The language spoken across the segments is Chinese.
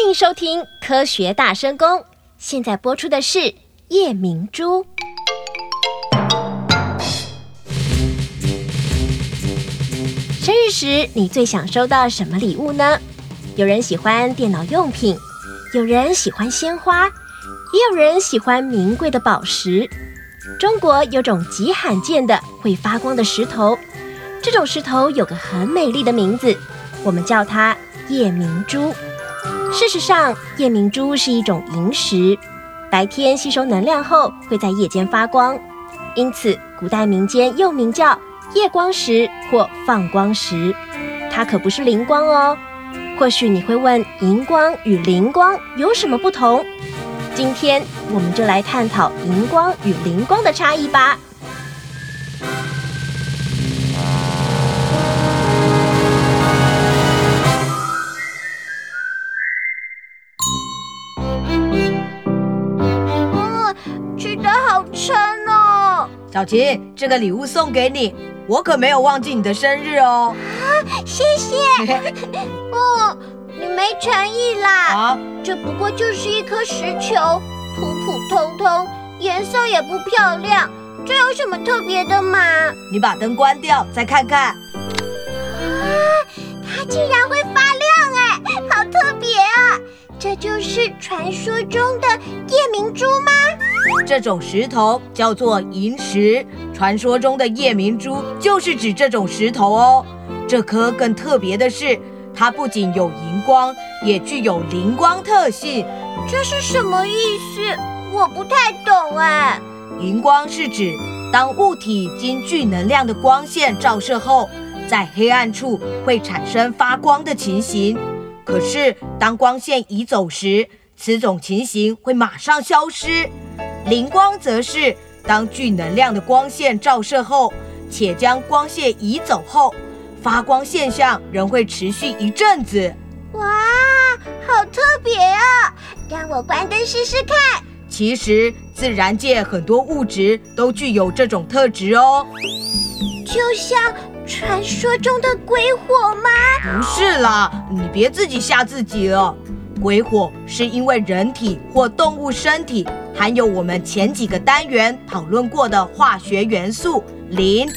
欢迎收听《科学大声公》，现在播出的是夜明珠。生日时，你最想收到什么礼物呢？有人喜欢电脑用品，有人喜欢鲜花，也有人喜欢名贵的宝石。中国有种极罕见的会发光的石头，这种石头有个很美丽的名字，我们叫它夜明珠。事实上，夜明珠是一种萤石，白天吸收能量后会在夜间发光，因此古代民间又名叫夜光石或放光石。它可不是灵光哦。或许你会问，荧光与灵光有什么不同？今天我们就来探讨荧光与灵光的差异吧。小琪，这个礼物送给你，我可没有忘记你的生日哦。啊，谢谢。哦，你没诚意啦。啊，这不过就是一颗石球，普普通通，颜色也不漂亮，这有什么特别的吗？你把灯关掉，再看看。啊，它竟然会发亮哎，好特别啊！这就是传说中的夜明珠吗？这种石头叫做萤石，传说中的夜明珠就是指这种石头哦。这颗更特别的是，它不仅有荧光，也具有灵光特性。这是什么意思？我不太懂哎。荧光是指当物体经具能量的光线照射后，在黑暗处会产生发光的情形。可是当光线移走时，此种情形会马上消失。灵光则是当具能量的光线照射后，且将光线移走后，发光现象仍会持续一阵子。哇，好特别啊！让我关灯试试看。其实自然界很多物质都具有这种特质哦。就像传说中的鬼火吗？不是啦，你别自己吓自己了。鬼火是因为人体或动物身体含有我们前几个单元讨论过的化学元素磷，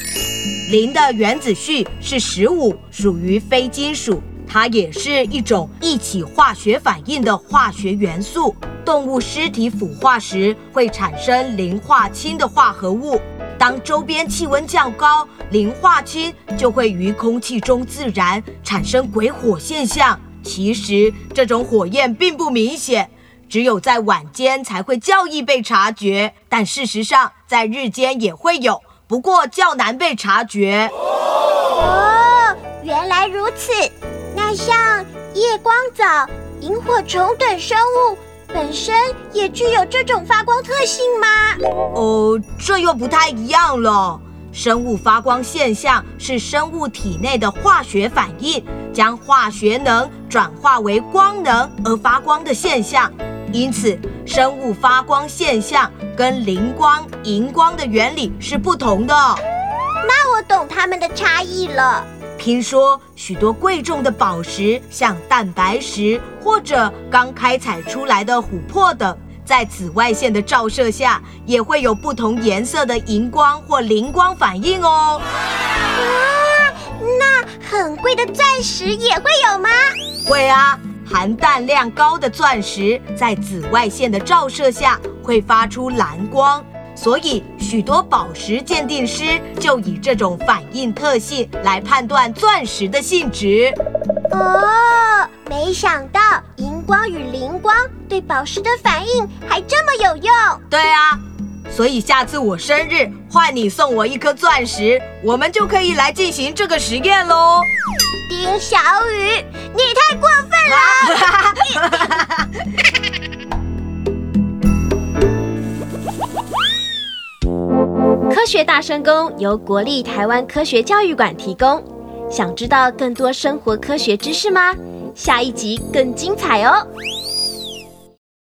磷的原子序是十五，属于非金属，它也是一种一起化学反应的化学元素。动物尸体腐化时会产生磷化氢的化合物，当周边气温较高，磷化氢就会于空气中自燃，产生鬼火现象。其实这种火焰并不明显，只有在晚间才会较易被察觉。但事实上，在日间也会有，不过较难被察觉。哦，原来如此。那像夜光藻、萤火虫等生物本身也具有这种发光特性吗？哦，这又不太一样了。生物发光现象是生物体内的化学反应，将化学能转化为光能而发光的现象。因此，生物发光现象跟磷光、荧光的原理是不同的。那我懂它们的差异了。听说许多贵重的宝石，像蛋白石或者刚开采出来的琥珀等。在紫外线的照射下，也会有不同颜色的荧光或灵光反应哦。哇，那很贵的钻石也会有吗？会啊，含氮量高的钻石在紫外线的照射下会发出蓝光，所以许多宝石鉴定师就以这种反应特性来判断钻石的性质。哦，没想到荧光与灵光对宝石的反应还这么有用。对啊，所以下次我生日换你送我一颗钻石，我们就可以来进行这个实验喽。丁小雨，你太过分 科学大声公由国立台湾科学教育馆提供。想知道更多生活科学知识吗？下一集更精彩哦！